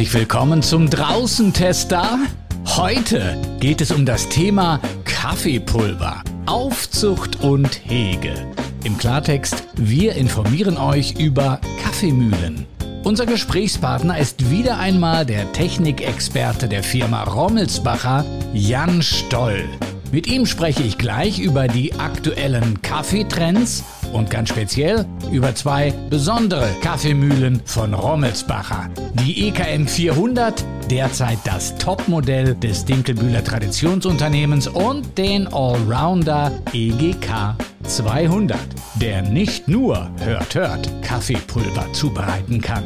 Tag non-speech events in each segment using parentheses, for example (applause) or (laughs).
Herzlich willkommen zum Draußentester. Heute geht es um das Thema Kaffeepulver, Aufzucht und Hege. Im Klartext, wir informieren euch über Kaffeemühlen. Unser Gesprächspartner ist wieder einmal der Technikexperte der Firma Rommelsbacher, Jan Stoll. Mit ihm spreche ich gleich über die aktuellen Kaffeetrends und ganz speziell über zwei besondere Kaffeemühlen von Rommelsbacher. Die EKM 400, derzeit das Topmodell des Dinkelbühler Traditionsunternehmens und den Allrounder EGK 200, der nicht nur, hört, hört, Kaffeepulver zubereiten kann.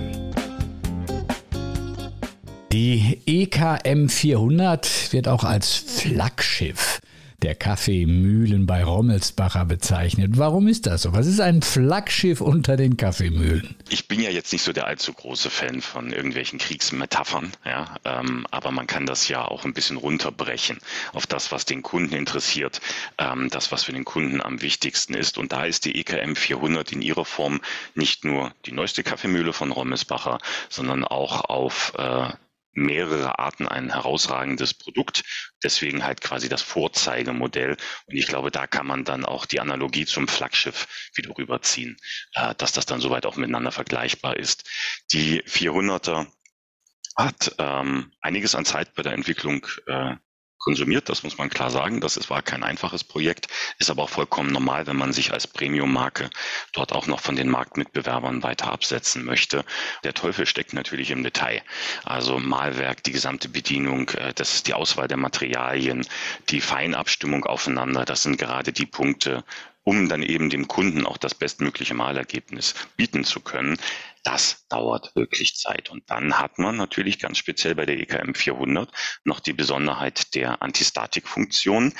Die EKM 400 wird auch als Flaggschiff der Kaffeemühlen bei Rommelsbacher bezeichnet. Warum ist das so? Was ist ein Flaggschiff unter den Kaffeemühlen? Ich bin ja jetzt nicht so der allzu große Fan von irgendwelchen Kriegsmetaphern, ja, ähm, aber man kann das ja auch ein bisschen runterbrechen auf das, was den Kunden interessiert, ähm, das, was für den Kunden am wichtigsten ist. Und da ist die EKM 400 in ihrer Form nicht nur die neueste Kaffeemühle von Rommelsbacher, sondern auch auf äh, mehrere Arten ein herausragendes Produkt. Deswegen halt quasi das Vorzeigemodell. Und ich glaube, da kann man dann auch die Analogie zum Flaggschiff wieder rüberziehen, äh, dass das dann soweit auch miteinander vergleichbar ist. Die 400er hat ähm, einiges an Zeit bei der Entwicklung äh, konsumiert, das muss man klar sagen. Das war kein einfaches Projekt, ist aber auch vollkommen normal, wenn man sich als Premium-Marke dort auch noch von den Marktmitbewerbern weiter absetzen möchte. Der Teufel steckt natürlich im Detail. Also Malwerk, die gesamte Bedienung, äh, das ist die Auswahl der Materialien, die Feinabstimmung aufeinander, das sind gerade die Punkte, um dann eben dem Kunden auch das bestmögliche Malergebnis bieten zu können. Das dauert wirklich Zeit. Und dann hat man natürlich ganz speziell bei der EKM 400 noch die Besonderheit der Antistatikfunktion.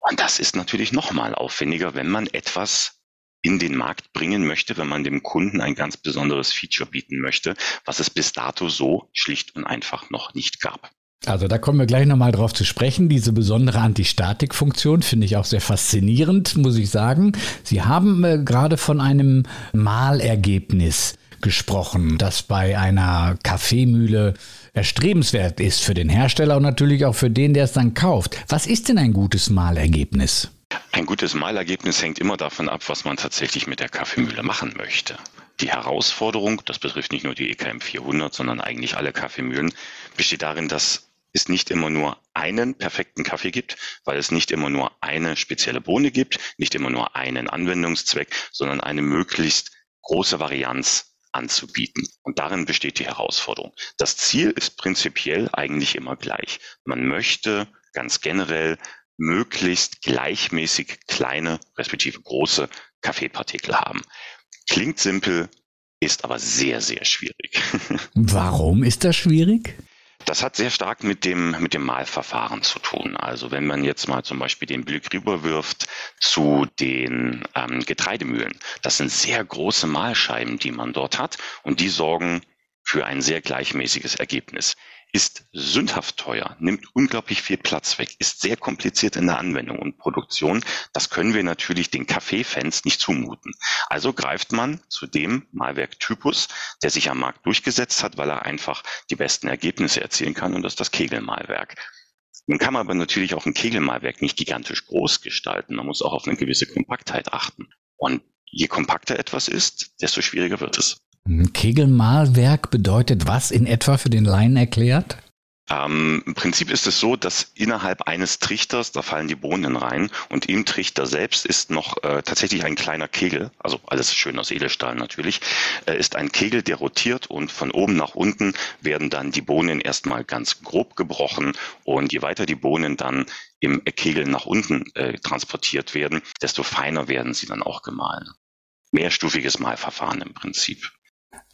Und das ist natürlich nochmal aufwendiger, wenn man etwas in den Markt bringen möchte, wenn man dem Kunden ein ganz besonderes Feature bieten möchte, was es bis dato so schlicht und einfach noch nicht gab. Also da kommen wir gleich nochmal drauf zu sprechen. Diese besondere Antistatikfunktion finde ich auch sehr faszinierend, muss ich sagen. Sie haben äh, gerade von einem Malergebnis gesprochen, das bei einer Kaffeemühle erstrebenswert ist für den Hersteller und natürlich auch für den, der es dann kauft. Was ist denn ein gutes Malergebnis? Ein gutes Malergebnis hängt immer davon ab, was man tatsächlich mit der Kaffeemühle machen möchte. Die Herausforderung, das betrifft nicht nur die EKM 400, sondern eigentlich alle Kaffeemühlen, besteht darin, dass es nicht immer nur einen perfekten Kaffee gibt, weil es nicht immer nur eine spezielle Bohne gibt, nicht immer nur einen Anwendungszweck, sondern eine möglichst große Varianz anzubieten. Und darin besteht die Herausforderung. Das Ziel ist prinzipiell eigentlich immer gleich. Man möchte ganz generell möglichst gleichmäßig kleine, respektive große Kaffeepartikel haben. Klingt simpel, ist aber sehr, sehr schwierig. (laughs) Warum ist das schwierig? Das hat sehr stark mit dem, mit dem Mahlverfahren zu tun. Also wenn man jetzt mal zum Beispiel den Blick rüberwirft zu den ähm, Getreidemühlen, das sind sehr große Mahlscheiben, die man dort hat und die sorgen für ein sehr gleichmäßiges Ergebnis ist sündhaft teuer, nimmt unglaublich viel Platz weg, ist sehr kompliziert in der Anwendung und Produktion. Das können wir natürlich den Kaffeefans nicht zumuten. Also greift man zu dem Malwerktypus, der sich am Markt durchgesetzt hat, weil er einfach die besten Ergebnisse erzielen kann und das ist das Kegelmalwerk. Nun kann man aber natürlich auch ein Kegelmalwerk nicht gigantisch groß gestalten. Man muss auch auf eine gewisse Kompaktheit achten. Und je kompakter etwas ist, desto schwieriger wird es. Kegelmalwerk bedeutet was in etwa für den Laien erklärt? Ähm, Im Prinzip ist es so, dass innerhalb eines Trichters, da fallen die Bohnen rein und im Trichter selbst ist noch äh, tatsächlich ein kleiner Kegel, also alles schön aus Edelstahl natürlich, äh, ist ein Kegel, der rotiert und von oben nach unten werden dann die Bohnen erstmal ganz grob gebrochen und je weiter die Bohnen dann im Kegel nach unten äh, transportiert werden, desto feiner werden sie dann auch gemahlen. Mehrstufiges Mahlverfahren im Prinzip.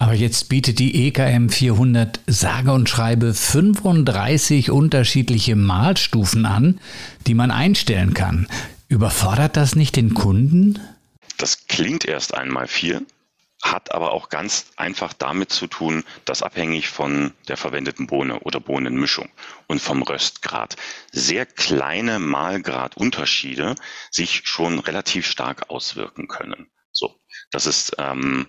Aber jetzt bietet die EKM 400 sage und schreibe 35 unterschiedliche Mahlstufen an, die man einstellen kann. Überfordert das nicht den Kunden? Das klingt erst einmal viel, hat aber auch ganz einfach damit zu tun, dass abhängig von der verwendeten Bohne oder Bohnenmischung und vom Röstgrad sehr kleine Mahlgradunterschiede sich schon relativ stark auswirken können. So, das ist ähm,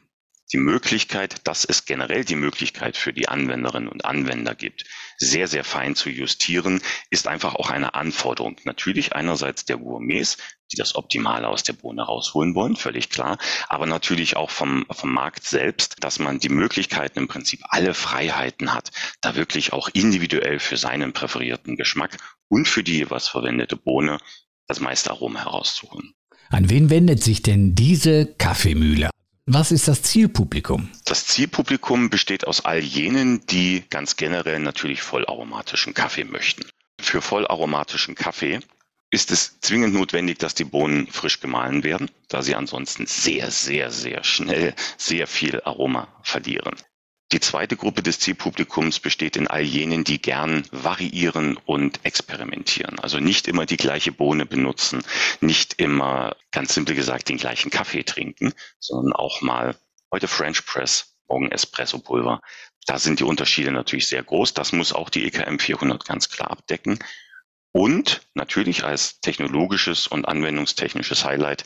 die Möglichkeit, dass es generell die Möglichkeit für die Anwenderinnen und Anwender gibt, sehr, sehr fein zu justieren, ist einfach auch eine Anforderung. Natürlich einerseits der Gourmets, die das Optimale aus der Bohne rausholen wollen, völlig klar, aber natürlich auch vom, vom Markt selbst, dass man die Möglichkeiten im Prinzip alle Freiheiten hat, da wirklich auch individuell für seinen präferierten Geschmack und für die jeweils verwendete Bohne das meiste Aroma herauszuholen. An wen wendet sich denn diese Kaffeemühle? Was ist das Zielpublikum? Das Zielpublikum besteht aus all jenen, die ganz generell natürlich vollaromatischen Kaffee möchten. Für vollaromatischen Kaffee ist es zwingend notwendig, dass die Bohnen frisch gemahlen werden, da sie ansonsten sehr, sehr, sehr schnell sehr viel Aroma verlieren. Die zweite Gruppe des Zielpublikums besteht in all jenen, die gern variieren und experimentieren. Also nicht immer die gleiche Bohne benutzen, nicht immer, ganz simpel gesagt, den gleichen Kaffee trinken, sondern auch mal heute French Press, morgen Espresso Pulver. Da sind die Unterschiede natürlich sehr groß. Das muss auch die EKM 400 ganz klar abdecken. Und natürlich als technologisches und anwendungstechnisches Highlight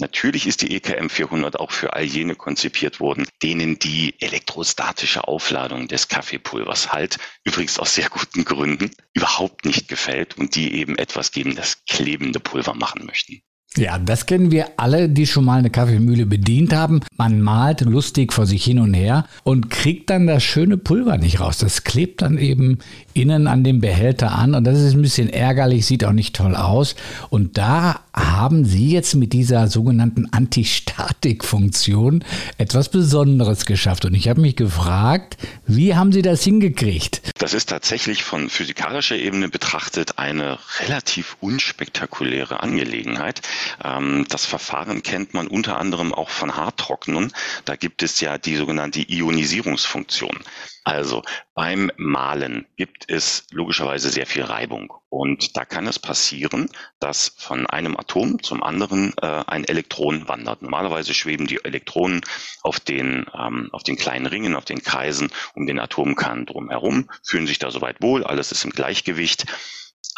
Natürlich ist die EKM 400 auch für all jene konzipiert worden, denen die elektrostatische Aufladung des Kaffeepulvers halt, übrigens aus sehr guten Gründen, überhaupt nicht gefällt und die eben etwas gegen das klebende Pulver machen möchten. Ja, das kennen wir alle, die schon mal eine Kaffeemühle bedient haben. Man malt lustig vor sich hin und her und kriegt dann das schöne Pulver nicht raus. Das klebt dann eben innen an dem Behälter an und das ist ein bisschen ärgerlich, sieht auch nicht toll aus. Und da haben Sie jetzt mit dieser sogenannten Antistatik-Funktion etwas Besonderes geschafft. Und ich habe mich gefragt, wie haben Sie das hingekriegt? Das ist tatsächlich von physikalischer Ebene betrachtet eine relativ unspektakuläre Angelegenheit. Ähm, das Verfahren kennt man unter anderem auch von Haartrocknen. Da gibt es ja die sogenannte Ionisierungsfunktion. Also beim Malen gibt es logischerweise sehr viel Reibung und da kann es passieren, dass von einem Atom zum anderen äh, ein Elektron wandert. Normalerweise schweben die Elektronen auf den, ähm, auf den kleinen Ringen, auf den Kreisen um den Atomkern drumherum, fühlen sich da soweit wohl, alles ist im Gleichgewicht.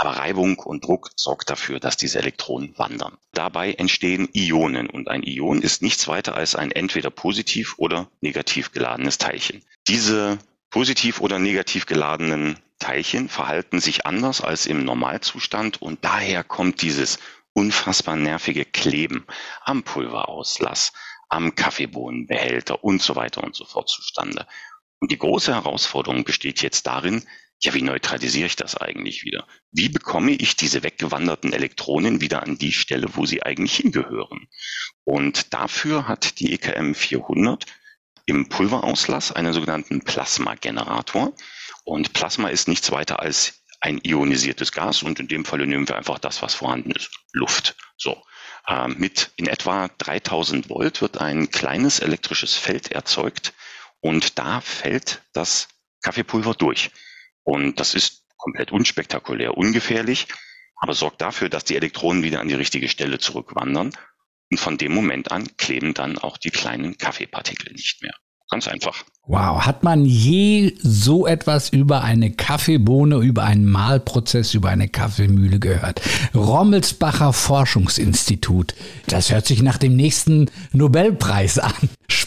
Aber Reibung und Druck sorgt dafür, dass diese Elektronen wandern. Dabei entstehen Ionen und ein Ion ist nichts weiter als ein entweder positiv oder negativ geladenes Teilchen. Diese positiv oder negativ geladenen Teilchen verhalten sich anders als im Normalzustand und daher kommt dieses unfassbar nervige Kleben am Pulverauslass, am Kaffeebohnenbehälter und so weiter und so fort zustande. Und die große Herausforderung besteht jetzt darin, ja, wie neutralisiere ich das eigentlich wieder? Wie bekomme ich diese weggewanderten Elektronen wieder an die Stelle, wo sie eigentlich hingehören? Und dafür hat die EKM 400 im Pulverauslass einen sogenannten Plasmagenerator. Und Plasma ist nichts weiter als ein ionisiertes Gas und in dem Falle nehmen wir einfach das, was vorhanden ist, Luft. So. Äh, mit in etwa 3000 Volt wird ein kleines elektrisches Feld erzeugt und da fällt das Kaffeepulver durch. Und das ist komplett unspektakulär, ungefährlich, aber sorgt dafür, dass die Elektronen wieder an die richtige Stelle zurückwandern. Und von dem Moment an kleben dann auch die kleinen Kaffeepartikel nicht mehr. Ganz einfach. Wow, hat man je so etwas über eine Kaffeebohne, über einen Mahlprozess, über eine Kaffeemühle gehört? Rommelsbacher Forschungsinstitut. Das hört sich nach dem nächsten Nobelpreis an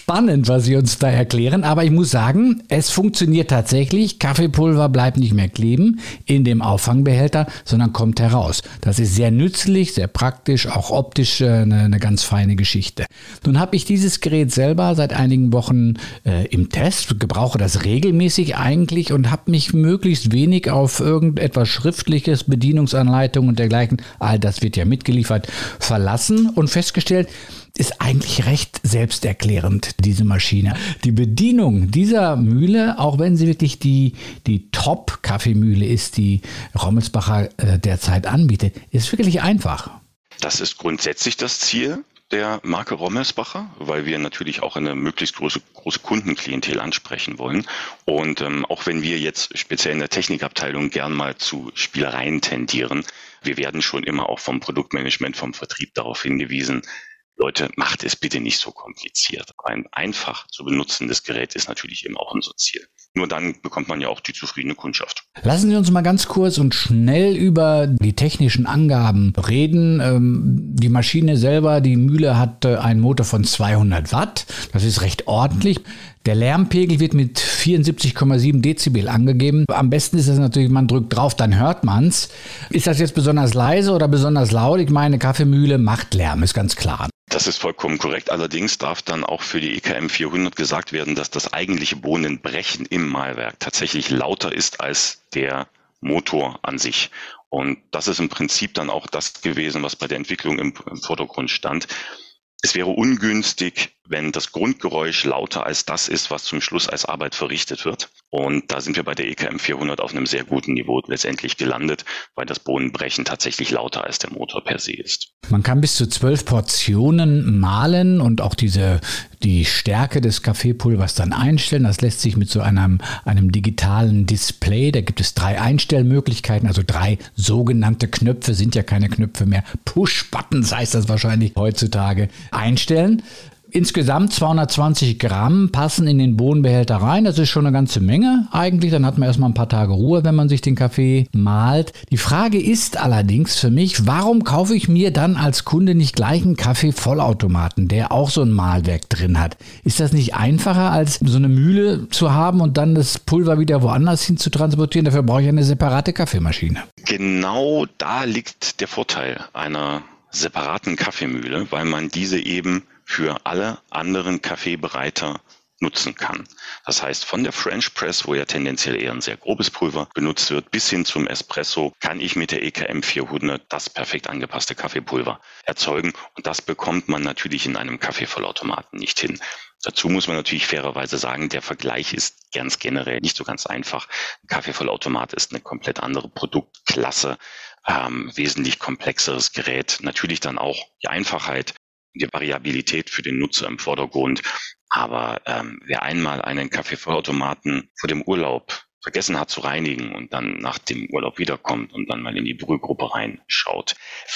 spannend, was Sie uns da erklären. Aber ich muss sagen, es funktioniert tatsächlich. Kaffeepulver bleibt nicht mehr kleben in dem Auffangbehälter, sondern kommt heraus. Das ist sehr nützlich, sehr praktisch, auch optisch äh, eine, eine ganz feine Geschichte. Nun habe ich dieses Gerät selber seit einigen Wochen äh, im Test, gebrauche das regelmäßig eigentlich und habe mich möglichst wenig auf irgendetwas Schriftliches, Bedienungsanleitungen und dergleichen, all das wird ja mitgeliefert, verlassen und festgestellt, ist eigentlich recht selbsterklärend, diese Maschine. Die Bedienung dieser Mühle, auch wenn sie wirklich die, die Top-Kaffeemühle ist, die Rommelsbacher äh, derzeit anbietet, ist wirklich einfach. Das ist grundsätzlich das Ziel der Marke Rommelsbacher, weil wir natürlich auch eine möglichst große, große Kundenklientel ansprechen wollen. Und ähm, auch wenn wir jetzt speziell in der Technikabteilung gern mal zu Spielereien tendieren, wir werden schon immer auch vom Produktmanagement, vom Vertrieb darauf hingewiesen, Leute, macht es bitte nicht so kompliziert. Ein einfach zu benutzendes Gerät ist natürlich eben auch unser Ziel. Nur dann bekommt man ja auch die zufriedene Kundschaft. Lassen Sie uns mal ganz kurz und schnell über die technischen Angaben reden. Ähm, die Maschine selber, die Mühle hat äh, einen Motor von 200 Watt. Das ist recht ordentlich. Der Lärmpegel wird mit 74,7 Dezibel angegeben. Am besten ist es natürlich, man drückt drauf, dann hört man's. Ist das jetzt besonders leise oder besonders laut? Ich meine, Kaffeemühle macht Lärm, ist ganz klar. Das ist vollkommen korrekt. Allerdings darf dann auch für die EKM 400 gesagt werden, dass das eigentliche Bohnenbrechen im Mahlwerk tatsächlich lauter ist als der Motor an sich. Und das ist im Prinzip dann auch das gewesen, was bei der Entwicklung im, im Vordergrund stand. Es wäre ungünstig, wenn das Grundgeräusch lauter als das ist, was zum Schluss als Arbeit verrichtet wird. Und da sind wir bei der EKM 400 auf einem sehr guten Niveau letztendlich gelandet, weil das Bohnenbrechen tatsächlich lauter als der Motor per se ist. Man kann bis zu zwölf Portionen mahlen und auch diese, die Stärke des Kaffeepulvers dann einstellen. Das lässt sich mit so einem, einem digitalen Display, da gibt es drei Einstellmöglichkeiten, also drei sogenannte Knöpfe, sind ja keine Knöpfe mehr. Push-Buttons heißt das wahrscheinlich heutzutage, einstellen. Insgesamt 220 Gramm passen in den Bohnenbehälter rein. Das ist schon eine ganze Menge eigentlich. Dann hat man erstmal ein paar Tage Ruhe, wenn man sich den Kaffee malt. Die Frage ist allerdings für mich, warum kaufe ich mir dann als Kunde nicht gleich einen Kaffee-Vollautomaten, der auch so ein Mahlwerk drin hat? Ist das nicht einfacher, als so eine Mühle zu haben und dann das Pulver wieder woanders hin zu transportieren? Dafür brauche ich eine separate Kaffeemaschine. Genau da liegt der Vorteil einer separaten Kaffeemühle, weil man diese eben für alle anderen Kaffeebereiter nutzen kann. Das heißt, von der French Press, wo ja tendenziell eher ein sehr grobes Pulver benutzt wird, bis hin zum Espresso kann ich mit der EKM 400 das perfekt angepasste Kaffeepulver erzeugen. Und das bekommt man natürlich in einem Kaffeevollautomaten nicht hin. Dazu muss man natürlich fairerweise sagen, der Vergleich ist ganz generell nicht so ganz einfach. Ein Kaffeevollautomat ist eine komplett andere Produktklasse, ähm, wesentlich komplexeres Gerät. Natürlich dann auch die Einfachheit, die Variabilität für den Nutzer im Vordergrund. Aber ähm, wer einmal einen Kaffeevollautomaten vor dem Urlaub vergessen hat zu reinigen und dann nach dem Urlaub wiederkommt und dann mal in die Brühgruppe reinschaut,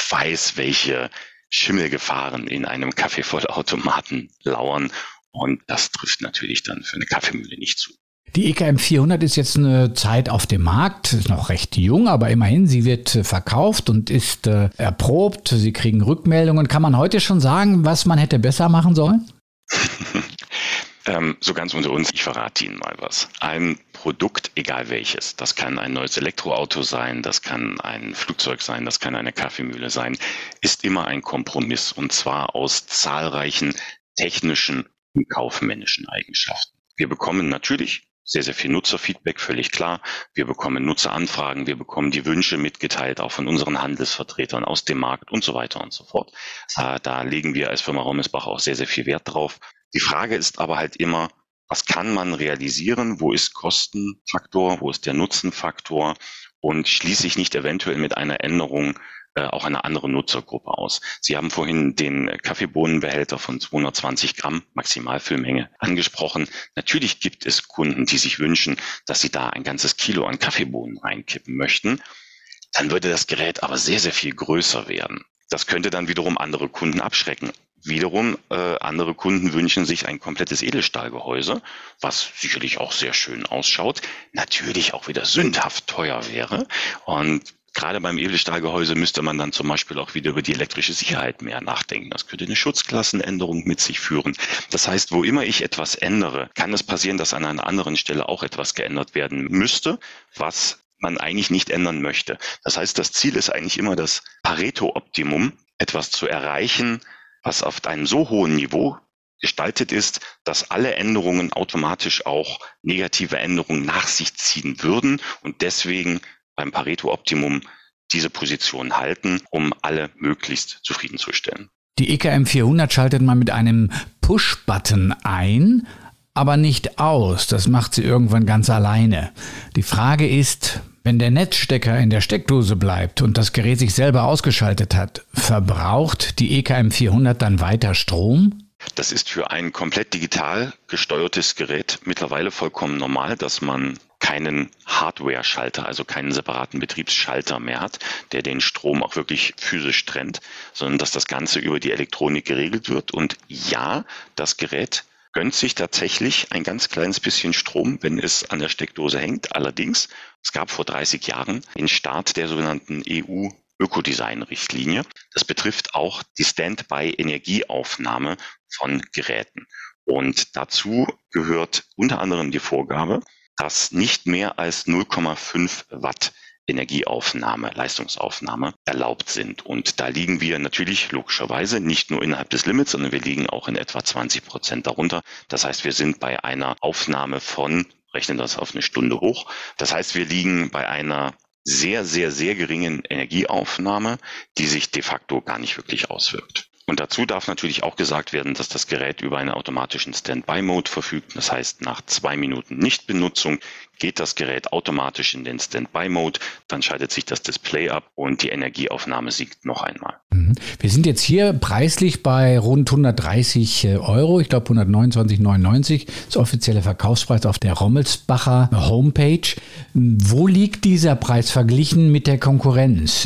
weiß, welche Schimmelgefahren in einem Kaffeevollautomaten lauern. Und das trifft natürlich dann für eine Kaffeemühle nicht zu. Die EKM 400 ist jetzt eine Zeit auf dem Markt, ist noch recht jung, aber immerhin, sie wird äh, verkauft und ist äh, erprobt. Sie kriegen Rückmeldungen. Kann man heute schon sagen, was man hätte besser machen sollen? (laughs) ähm, so ganz unter uns, ich verrate Ihnen mal was. Ein Produkt, egal welches, das kann ein neues Elektroauto sein, das kann ein Flugzeug sein, das kann eine Kaffeemühle sein, ist immer ein Kompromiss und zwar aus zahlreichen technischen und kaufmännischen Eigenschaften. Wir bekommen natürlich sehr, sehr viel Nutzerfeedback, völlig klar. Wir bekommen Nutzeranfragen, wir bekommen die Wünsche mitgeteilt, auch von unseren Handelsvertretern aus dem Markt und so weiter und so fort. Da, da legen wir als Firma Rommelsbach auch sehr, sehr viel Wert drauf. Die Frage ist aber halt immer, was kann man realisieren? Wo ist Kostenfaktor? Wo ist der Nutzenfaktor? Und schließe ich nicht eventuell mit einer Änderung äh, auch eine andere Nutzergruppe aus. Sie haben vorhin den Kaffeebohnenbehälter von 220 Gramm Maximalfüllmenge angesprochen. Natürlich gibt es Kunden, die sich wünschen, dass sie da ein ganzes Kilo an Kaffeebohnen reinkippen möchten. Dann würde das Gerät aber sehr, sehr viel größer werden. Das könnte dann wiederum andere Kunden abschrecken. Wiederum äh, andere Kunden wünschen sich ein komplettes Edelstahlgehäuse, was sicherlich auch sehr schön ausschaut, natürlich auch wieder sündhaft teuer wäre. Und Gerade beim Edelstahlgehäuse müsste man dann zum Beispiel auch wieder über die elektrische Sicherheit mehr nachdenken. Das könnte eine Schutzklassenänderung mit sich führen. Das heißt, wo immer ich etwas ändere, kann es passieren, dass an einer anderen Stelle auch etwas geändert werden müsste, was man eigentlich nicht ändern möchte. Das heißt, das Ziel ist eigentlich immer das Pareto-Optimum, etwas zu erreichen, was auf einem so hohen Niveau gestaltet ist, dass alle Änderungen automatisch auch negative Änderungen nach sich ziehen würden und deswegen beim Pareto-Optimum diese Position halten, um alle möglichst zufriedenzustellen. Die EKM 400 schaltet man mit einem Push-Button ein, aber nicht aus. Das macht sie irgendwann ganz alleine. Die Frage ist, wenn der Netzstecker in der Steckdose bleibt und das Gerät sich selber ausgeschaltet hat, verbraucht die EKM 400 dann weiter Strom? Das ist für ein komplett digital gesteuertes Gerät mittlerweile vollkommen normal, dass man keinen Hardware-Schalter, also keinen separaten Betriebsschalter mehr hat, der den Strom auch wirklich physisch trennt, sondern dass das Ganze über die Elektronik geregelt wird. Und ja, das Gerät gönnt sich tatsächlich ein ganz kleines bisschen Strom, wenn es an der Steckdose hängt. Allerdings, es gab vor 30 Jahren den Start der sogenannten EU Ökodesign-Richtlinie. Das betrifft auch die Standby-Energieaufnahme von Geräten. Und dazu gehört unter anderem die Vorgabe, dass nicht mehr als 0,5 Watt Energieaufnahme, Leistungsaufnahme erlaubt sind. Und da liegen wir natürlich logischerweise nicht nur innerhalb des Limits, sondern wir liegen auch in etwa 20 Prozent darunter. Das heißt, wir sind bei einer Aufnahme von, rechnen das auf eine Stunde hoch. Das heißt, wir liegen bei einer sehr, sehr, sehr geringen Energieaufnahme, die sich de facto gar nicht wirklich auswirkt. Und dazu darf natürlich auch gesagt werden, dass das Gerät über einen automatischen Standby-Mode verfügt. Das heißt, nach zwei Minuten Nichtbenutzung geht das Gerät automatisch in den Standby-Mode, dann schaltet sich das Display ab und die Energieaufnahme siegt noch einmal. Mhm. Wir sind jetzt hier preislich bei rund 130 äh, Euro, ich glaube 129,99, das offizielle Verkaufspreis auf der Rommelsbacher Homepage. Wo liegt dieser Preis verglichen mit der Konkurrenz?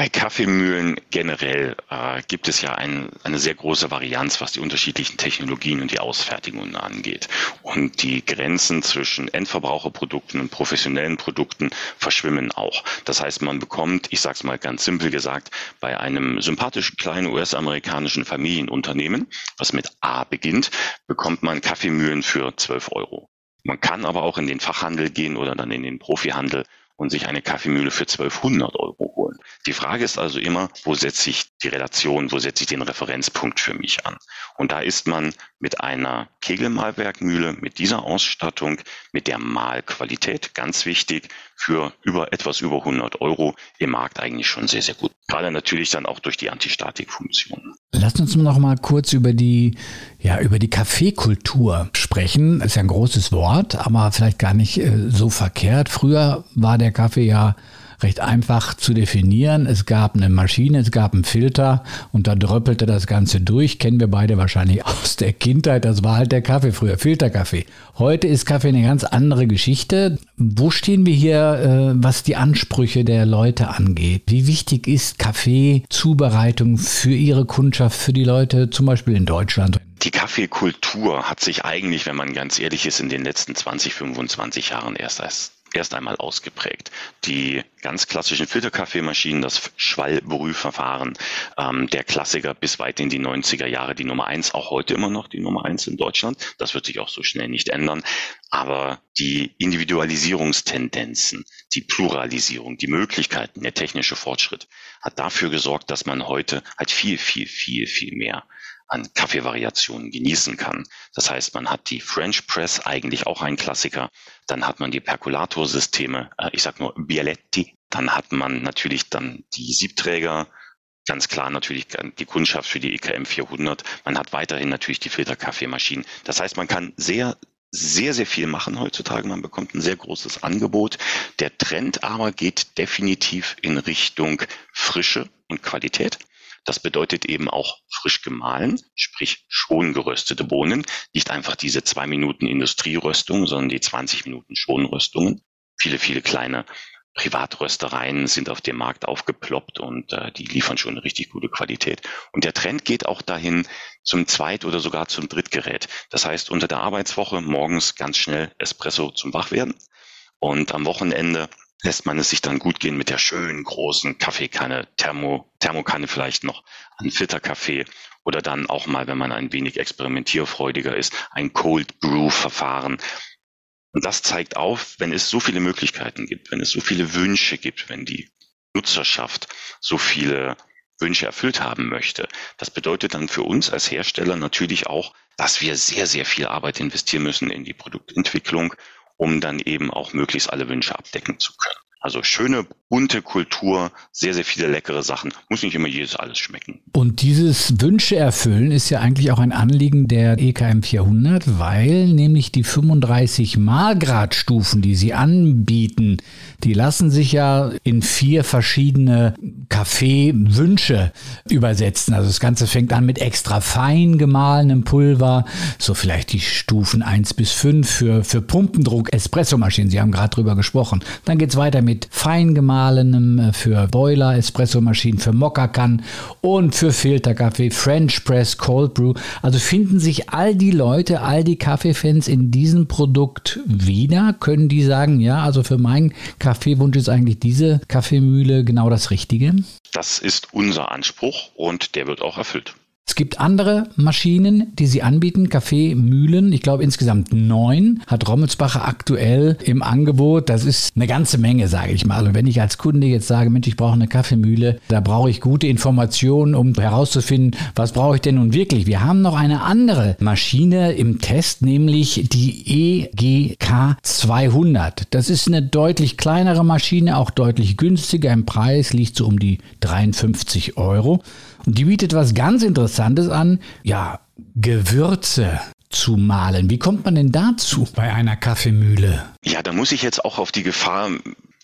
Bei Kaffeemühlen generell äh, gibt es ja ein, eine sehr große Varianz, was die unterschiedlichen Technologien und die Ausfertigungen angeht. Und die Grenzen zwischen Endverbraucherprodukten und professionellen Produkten verschwimmen auch. Das heißt, man bekommt, ich sage es mal ganz simpel gesagt, bei einem sympathischen kleinen US-amerikanischen Familienunternehmen, was mit A beginnt, bekommt man Kaffeemühlen für 12 Euro. Man kann aber auch in den Fachhandel gehen oder dann in den Profihandel und sich eine Kaffeemühle für 1200 Euro holen. Die Frage ist also immer, wo setze ich die Relation, wo setze ich den Referenzpunkt für mich an? Und da ist man mit einer Kegelmalwerkmühle, mit dieser Ausstattung, mit der Mahlqualität, ganz wichtig, für über etwas über 100 Euro im Markt eigentlich schon sehr, sehr gut. Gerade natürlich dann auch durch die Antistatikfunktion. Lass uns noch mal kurz über die, ja, über die Kaffeekultur sprechen. Ist ja ein großes Wort, aber vielleicht gar nicht äh, so verkehrt. Früher war der Kaffee ja recht einfach zu definieren. Es gab eine Maschine, es gab einen Filter und da dröppelte das Ganze durch. Kennen wir beide wahrscheinlich (laughs) aus der Kindheit. Das war halt der Kaffee früher, Filterkaffee. Heute ist Kaffee eine ganz andere Geschichte. Wo stehen wir hier, äh, was die Ansprüche der Leute angeht? Wie wichtig ist Kaffeezubereitung für Ihre Kundschaft, für die Leute zum Beispiel in Deutschland? Die Kaffeekultur hat sich eigentlich, wenn man ganz ehrlich ist, in den letzten 20, 25 Jahren erst als erst einmal ausgeprägt. Die ganz klassischen Filterkaffeemaschinen, das Schwallbrühverfahren, ähm, der Klassiker bis weit in die 90er Jahre, die Nummer eins, auch heute immer noch die Nummer eins in Deutschland. Das wird sich auch so schnell nicht ändern. Aber die Individualisierungstendenzen, die Pluralisierung, die Möglichkeiten, der technische Fortschritt hat dafür gesorgt, dass man heute halt viel, viel, viel, viel mehr an Kaffeevariationen genießen kann. Das heißt, man hat die French Press, eigentlich auch ein Klassiker. Dann hat man die Perkulatorsysteme, äh, ich sag nur Bialetti. Dann hat man natürlich dann die Siebträger, ganz klar natürlich die Kundschaft für die EKM 400. Man hat weiterhin natürlich die Filterkaffeemaschinen. Das heißt, man kann sehr sehr, sehr viel machen heutzutage. Man bekommt ein sehr großes Angebot. Der Trend aber geht definitiv in Richtung Frische und Qualität. Das bedeutet eben auch frisch gemahlen, sprich schon geröstete Bohnen, nicht einfach diese zwei Minuten Industrieröstung, sondern die 20 Minuten Schonröstungen. Viele, viele kleine Privatröstereien sind auf dem Markt aufgeploppt und äh, die liefern schon eine richtig gute Qualität. Und der Trend geht auch dahin zum Zweit- oder sogar zum Drittgerät. Das heißt, unter der Arbeitswoche morgens ganz schnell Espresso zum Wachwerden und am Wochenende lässt man es sich dann gut gehen mit der schönen großen Kaffeekanne, Thermo, Thermokanne vielleicht noch, ein Filterkaffee oder dann auch mal, wenn man ein wenig experimentierfreudiger ist, ein Cold Brew Verfahren. Und das zeigt auf, wenn es so viele Möglichkeiten gibt, wenn es so viele Wünsche gibt, wenn die Nutzerschaft so viele Wünsche erfüllt haben möchte. Das bedeutet dann für uns als Hersteller natürlich auch, dass wir sehr, sehr viel Arbeit investieren müssen in die Produktentwicklung um dann eben auch möglichst alle Wünsche abdecken zu können. Also schöne, bunte Kultur, sehr, sehr viele leckere Sachen. Muss nicht immer jedes alles schmecken. Und dieses Wünsche erfüllen ist ja eigentlich auch ein Anliegen der EKM 400, weil nämlich die 35 Malgradstufen, die sie anbieten, die lassen sich ja in vier verschiedene Kaffeewünsche übersetzen. Also das Ganze fängt an mit extra fein gemahlenem Pulver, so vielleicht die Stufen 1 bis 5 für, für Pumpendruck, Espressomaschinen. Sie haben gerade drüber gesprochen. Dann geht es weiter mit mit fein gemahlenem äh, für Boiler, Espressomaschinen, für Mokka-Kann und für Filterkaffee, French Press, Cold Brew. Also finden sich all die Leute, all die Kaffeefans in diesem Produkt wieder? Können die sagen, ja, also für meinen Kaffeewunsch ist eigentlich diese Kaffeemühle genau das Richtige? Das ist unser Anspruch und der wird auch erfüllt. Es gibt andere Maschinen, die sie anbieten, Kaffeemühlen. Ich glaube insgesamt neun hat Rommelsbacher aktuell im Angebot. Das ist eine ganze Menge, sage ich mal. Also wenn ich als Kunde jetzt sage, Mensch, ich brauche eine Kaffeemühle, da brauche ich gute Informationen, um herauszufinden, was brauche ich denn nun wirklich. Wir haben noch eine andere Maschine im Test, nämlich die EGK 200. Das ist eine deutlich kleinere Maschine, auch deutlich günstiger im Preis, liegt so um die 53 Euro. Und die bietet was ganz Interessantes an. Ja, Gewürze zu mahlen. Wie kommt man denn dazu bei einer Kaffeemühle? Ja, da muss ich jetzt auch auf die Gefahr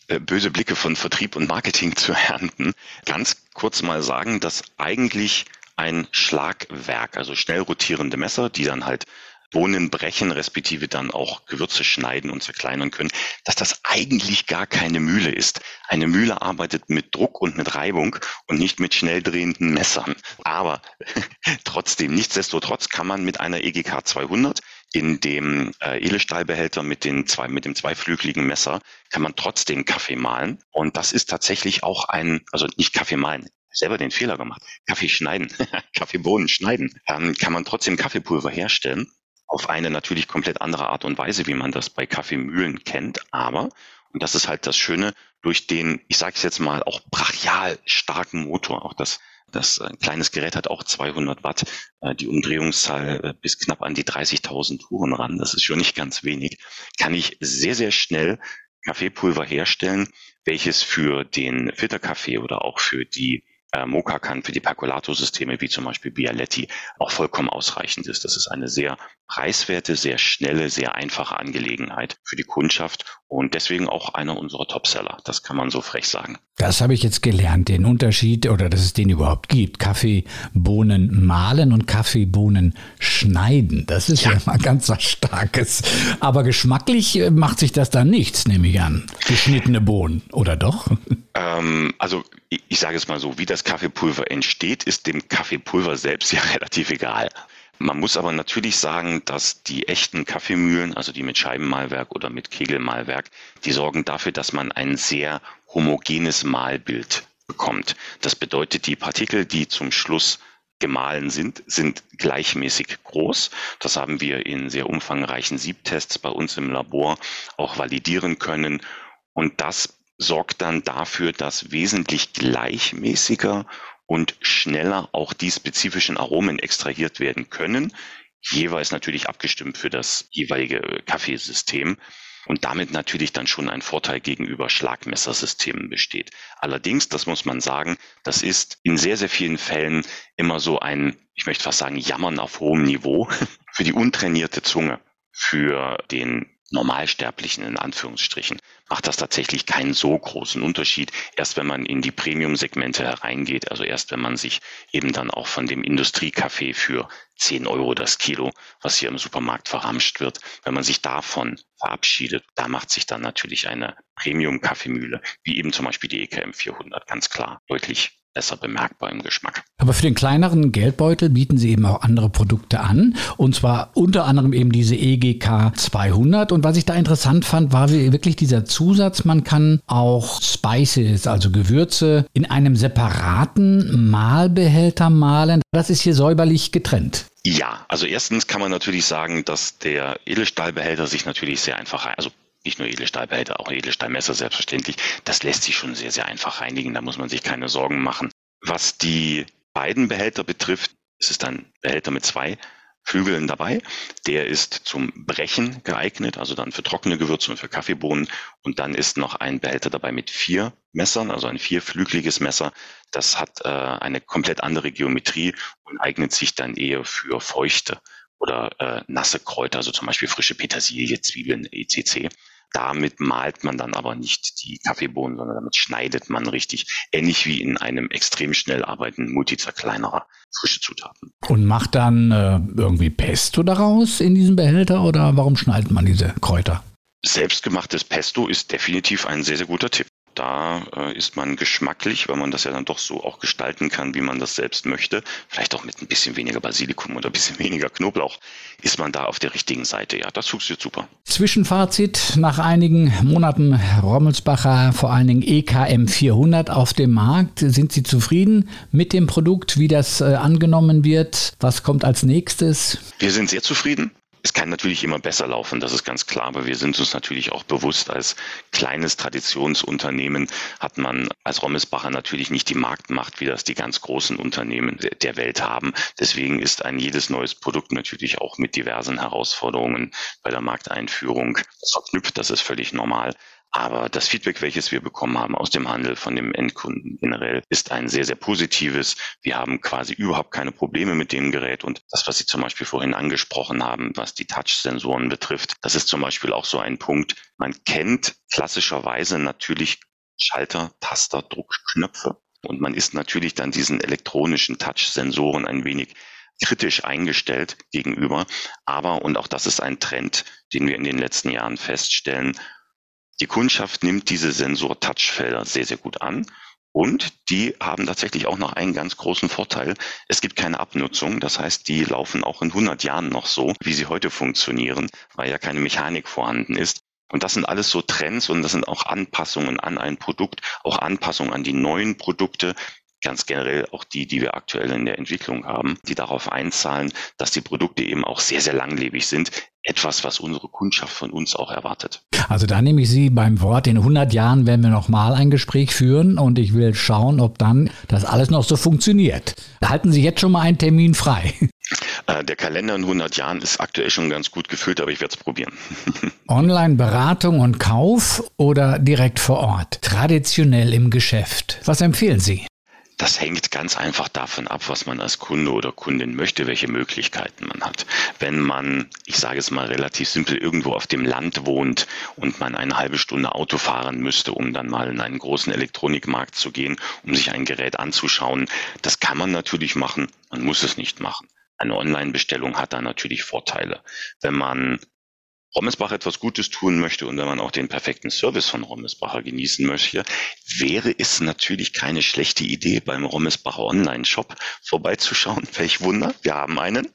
äh, böse Blicke von Vertrieb und Marketing zu ernten. Ganz kurz mal sagen, dass eigentlich ein Schlagwerk, also schnell rotierende Messer, die dann halt Bohnen brechen, respektive dann auch Gewürze schneiden und zerkleinern können, dass das eigentlich gar keine Mühle ist. Eine Mühle arbeitet mit Druck und mit Reibung und nicht mit schnell drehenden Messern. Aber (laughs) trotzdem, nichtsdestotrotz kann man mit einer EGK 200 in dem äh, Edelstahlbehälter mit, den zwei, mit dem zweiflügeligen Messer kann man trotzdem Kaffee mahlen. Und das ist tatsächlich auch ein, also nicht Kaffee mahlen, selber den Fehler gemacht. Kaffee schneiden, (laughs) Kaffeebohnen schneiden, ähm, kann man trotzdem Kaffeepulver herstellen auf eine natürlich komplett andere Art und Weise, wie man das bei Kaffeemühlen kennt. Aber, und das ist halt das Schöne, durch den, ich sage es jetzt mal, auch brachial starken Motor, auch das das ein äh, kleines Gerät hat auch 200 Watt, äh, die Umdrehungszahl äh, bis knapp an die 30.000 Touren ran. Das ist schon nicht ganz wenig. Kann ich sehr, sehr schnell Kaffeepulver herstellen, welches für den Filterkaffee oder auch für die äh, Mocha kann für die Percolato-Systeme wie zum Beispiel Bialetti auch vollkommen ausreichend ist. Das ist eine sehr preiswerte, sehr schnelle, sehr einfache Angelegenheit für die Kundschaft und deswegen auch einer unserer Topseller. Das kann man so frech sagen. Das habe ich jetzt gelernt, den Unterschied oder dass es den überhaupt gibt. Kaffeebohnen mahlen und Kaffeebohnen schneiden. Das ist ja, ja mal ganz was Starkes. Aber geschmacklich äh, macht sich das dann nichts, nehme ich an. Geschnittene Bohnen, oder doch? Ähm, also ich, ich sage es mal so, wie das Kaffeepulver entsteht, ist dem Kaffeepulver selbst ja (laughs) relativ egal. Man muss aber natürlich sagen, dass die echten Kaffeemühlen, also die mit Scheibenmalwerk oder mit Kegelmalwerk, die sorgen dafür, dass man ein sehr homogenes Malbild bekommt. Das bedeutet, die Partikel, die zum Schluss gemahlen sind, sind gleichmäßig groß. Das haben wir in sehr umfangreichen Siebtests bei uns im Labor auch validieren können. Und das sorgt dann dafür, dass wesentlich gleichmäßiger und schneller auch die spezifischen Aromen extrahiert werden können, jeweils natürlich abgestimmt für das jeweilige Kaffeesystem und damit natürlich dann schon ein Vorteil gegenüber Schlagmessersystemen besteht. Allerdings, das muss man sagen, das ist in sehr, sehr vielen Fällen immer so ein, ich möchte fast sagen, Jammern auf hohem Niveau (laughs) für die untrainierte Zunge, für den Normalsterblichen in Anführungsstrichen macht das tatsächlich keinen so großen Unterschied. Erst wenn man in die Premium-Segmente hereingeht, also erst wenn man sich eben dann auch von dem Industriekaffee für 10 Euro das Kilo, was hier im Supermarkt verramscht wird, wenn man sich davon verabschiedet, da macht sich dann natürlich eine Premium-Kaffeemühle, wie eben zum Beispiel die EKM 400, ganz klar deutlich besser bemerkbar im Geschmack. Aber für den kleineren Geldbeutel bieten Sie eben auch andere Produkte an und zwar unter anderem eben diese EGK 200 und was ich da interessant fand, war wirklich dieser Zusatz, man kann auch Spices, also Gewürze in einem separaten Mahlbehälter mahlen. Das ist hier säuberlich getrennt. Ja, also erstens kann man natürlich sagen, dass der Edelstahlbehälter sich natürlich sehr einfach, also nicht nur Edelstahlbehälter, auch Edelstahlmesser selbstverständlich. Das lässt sich schon sehr, sehr einfach reinigen. Da muss man sich keine Sorgen machen. Was die beiden Behälter betrifft, ist es dann Behälter mit zwei Flügeln dabei. Der ist zum Brechen geeignet, also dann für trockene Gewürze und für Kaffeebohnen. Und dann ist noch ein Behälter dabei mit vier Messern, also ein vierflügeliges Messer. Das hat äh, eine komplett andere Geometrie und eignet sich dann eher für feuchte oder äh, nasse Kräuter, also zum Beispiel frische Petersilie, Zwiebeln, etc. Damit malt man dann aber nicht die Kaffeebohnen, sondern damit schneidet man richtig, ähnlich wie in einem extrem schnell arbeitenden Multizerkleinerer frische Zutaten. Und macht dann äh, irgendwie Pesto daraus in diesem Behälter oder warum schneidet man diese Kräuter? Selbstgemachtes Pesto ist definitiv ein sehr, sehr guter Tipp. Da äh, ist man geschmacklich, weil man das ja dann doch so auch gestalten kann, wie man das selbst möchte. Vielleicht auch mit ein bisschen weniger Basilikum oder ein bisschen (laughs) weniger Knoblauch, ist man da auf der richtigen Seite. Ja, das funktioniert super. Zwischenfazit nach einigen Monaten Rommelsbacher, vor allen Dingen EKM 400 auf dem Markt. Sind Sie zufrieden mit dem Produkt, wie das äh, angenommen wird? Was kommt als nächstes? Wir sind sehr zufrieden. Es kann natürlich immer besser laufen, das ist ganz klar, aber wir sind uns natürlich auch bewusst, als kleines Traditionsunternehmen hat man als Rommelsbacher natürlich nicht die Marktmacht, wie das die ganz großen Unternehmen der Welt haben. Deswegen ist ein jedes neues Produkt natürlich auch mit diversen Herausforderungen bei der Markteinführung verknüpft. Das ist völlig normal. Aber das Feedback, welches wir bekommen haben aus dem Handel von dem Endkunden generell, ist ein sehr, sehr positives. Wir haben quasi überhaupt keine Probleme mit dem Gerät. Und das, was Sie zum Beispiel vorhin angesprochen haben, was die Touch-Sensoren betrifft, das ist zum Beispiel auch so ein Punkt. Man kennt klassischerweise natürlich Schalter, Taster, Druckknöpfe. Und man ist natürlich dann diesen elektronischen Touch-Sensoren ein wenig kritisch eingestellt gegenüber. Aber, und auch das ist ein Trend, den wir in den letzten Jahren feststellen, die Kundschaft nimmt diese Sensor-Touchfelder sehr, sehr gut an. Und die haben tatsächlich auch noch einen ganz großen Vorteil. Es gibt keine Abnutzung. Das heißt, die laufen auch in 100 Jahren noch so, wie sie heute funktionieren, weil ja keine Mechanik vorhanden ist. Und das sind alles so Trends und das sind auch Anpassungen an ein Produkt, auch Anpassungen an die neuen Produkte, ganz generell auch die, die wir aktuell in der Entwicklung haben, die darauf einzahlen, dass die Produkte eben auch sehr, sehr langlebig sind. Etwas, was unsere Kundschaft von uns auch erwartet. Also da nehme ich Sie beim Wort. In 100 Jahren werden wir nochmal ein Gespräch führen und ich will schauen, ob dann das alles noch so funktioniert. Halten Sie jetzt schon mal einen Termin frei. Äh, der Kalender in 100 Jahren ist aktuell schon ganz gut gefüllt, aber ich werde es probieren. (laughs) Online-Beratung und Kauf oder direkt vor Ort? Traditionell im Geschäft. Was empfehlen Sie? Das hängt ganz einfach davon ab, was man als Kunde oder Kundin möchte, welche Möglichkeiten man hat. Wenn man, ich sage es mal relativ simpel, irgendwo auf dem Land wohnt und man eine halbe Stunde Auto fahren müsste, um dann mal in einen großen Elektronikmarkt zu gehen, um sich ein Gerät anzuschauen, das kann man natürlich machen, man muss es nicht machen. Eine Online-Bestellung hat da natürlich Vorteile. Wenn man Rommelsbach etwas Gutes tun möchte und wenn man auch den perfekten Service von Rommelsbacher genießen möchte, wäre es natürlich keine schlechte Idee, beim Rommelsbacher Online-Shop vorbeizuschauen. (laughs) Welch Wunder, wir haben einen.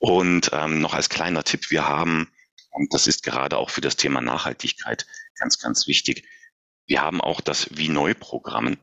Und ähm, noch als kleiner Tipp, wir haben, und das ist gerade auch für das Thema Nachhaltigkeit ganz, ganz wichtig, wir haben auch das Wie Neu-Programm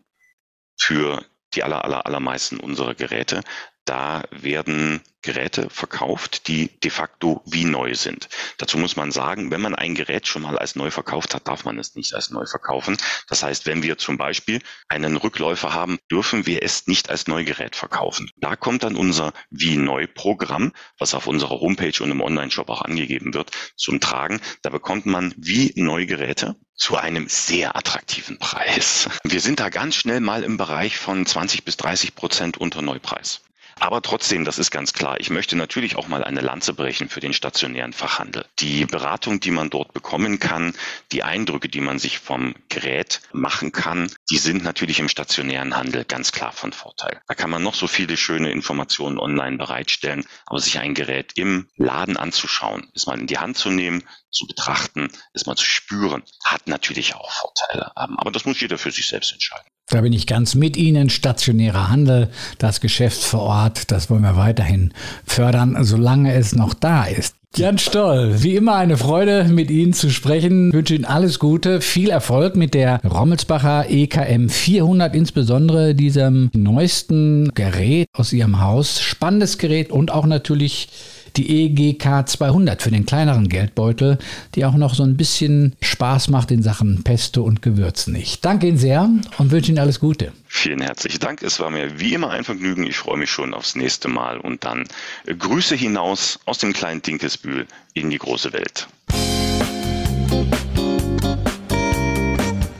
für die aller, aller, allermeisten unserer Geräte. Da werden Geräte verkauft, die de facto wie neu sind. Dazu muss man sagen, wenn man ein Gerät schon mal als neu verkauft hat, darf man es nicht als neu verkaufen. Das heißt, wenn wir zum Beispiel einen Rückläufer haben, dürfen wir es nicht als Neugerät verkaufen. Da kommt dann unser wie neu Programm, was auf unserer Homepage und im Online-Shop auch angegeben wird, zum Tragen. Da bekommt man wie Neugeräte zu einem sehr attraktiven Preis. Wir sind da ganz schnell mal im Bereich von 20 bis 30 Prozent unter Neupreis. Aber trotzdem, das ist ganz klar, ich möchte natürlich auch mal eine Lanze brechen für den stationären Fachhandel. Die Beratung, die man dort bekommen kann, die Eindrücke, die man sich vom Gerät machen kann, die sind natürlich im stationären Handel ganz klar von Vorteil. Da kann man noch so viele schöne Informationen online bereitstellen, aber sich ein Gerät im Laden anzuschauen, es mal in die Hand zu nehmen, zu betrachten, es mal zu spüren, hat natürlich auch Vorteile. Aber das muss jeder für sich selbst entscheiden. Da bin ich ganz mit Ihnen. Stationärer Handel, das Geschäft vor Ort, das wollen wir weiterhin fördern, solange es noch da ist. Jan Stoll, wie immer eine Freude, mit Ihnen zu sprechen. Ich wünsche Ihnen alles Gute, viel Erfolg mit der Rommelsbacher EKM 400, insbesondere diesem neuesten Gerät aus Ihrem Haus. Spannendes Gerät und auch natürlich die EGK 200 für den kleineren Geldbeutel, die auch noch so ein bisschen Spaß macht in Sachen Pesto und Gewürzen. Ich danke Ihnen sehr und wünsche Ihnen alles Gute. Vielen herzlichen Dank. Es war mir wie immer ein Vergnügen. Ich freue mich schon aufs nächste Mal und dann Grüße hinaus aus dem kleinen Dinkelsbühl in die große Welt.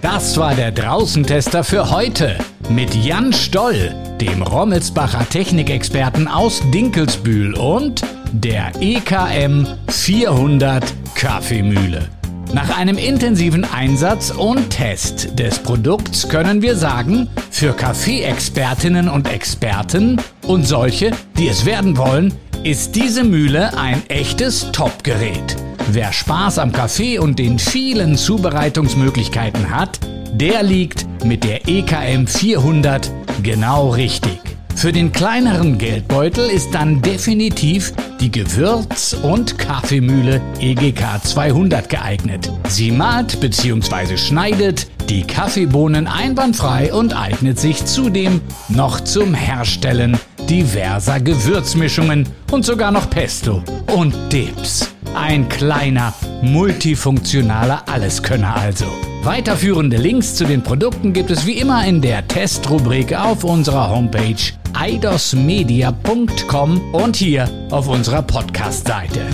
Das war der Draußentester für heute mit Jan Stoll, dem Rommelsbacher Technikexperten aus Dinkelsbühl und der EKM 400 Kaffeemühle. Nach einem intensiven Einsatz und Test des Produkts können wir sagen, für Kaffeeexpertinnen und Experten und solche, die es werden wollen, ist diese Mühle ein echtes Top-Gerät. Wer Spaß am Kaffee und den vielen Zubereitungsmöglichkeiten hat, der liegt mit der EKM 400 genau richtig. Für den kleineren Geldbeutel ist dann definitiv die Gewürz- und Kaffeemühle EGK 200 geeignet. Sie malt bzw. schneidet die Kaffeebohnen einwandfrei und eignet sich zudem noch zum Herstellen diverser Gewürzmischungen und sogar noch Pesto und Dips. Ein kleiner, multifunktionaler Alleskönner also. Weiterführende Links zu den Produkten gibt es wie immer in der Testrubrik auf unserer Homepage eidosmedia.com und hier auf unserer Podcast-Seite.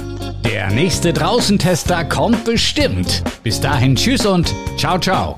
Der nächste Draußentester kommt bestimmt. Bis dahin tschüss und ciao ciao.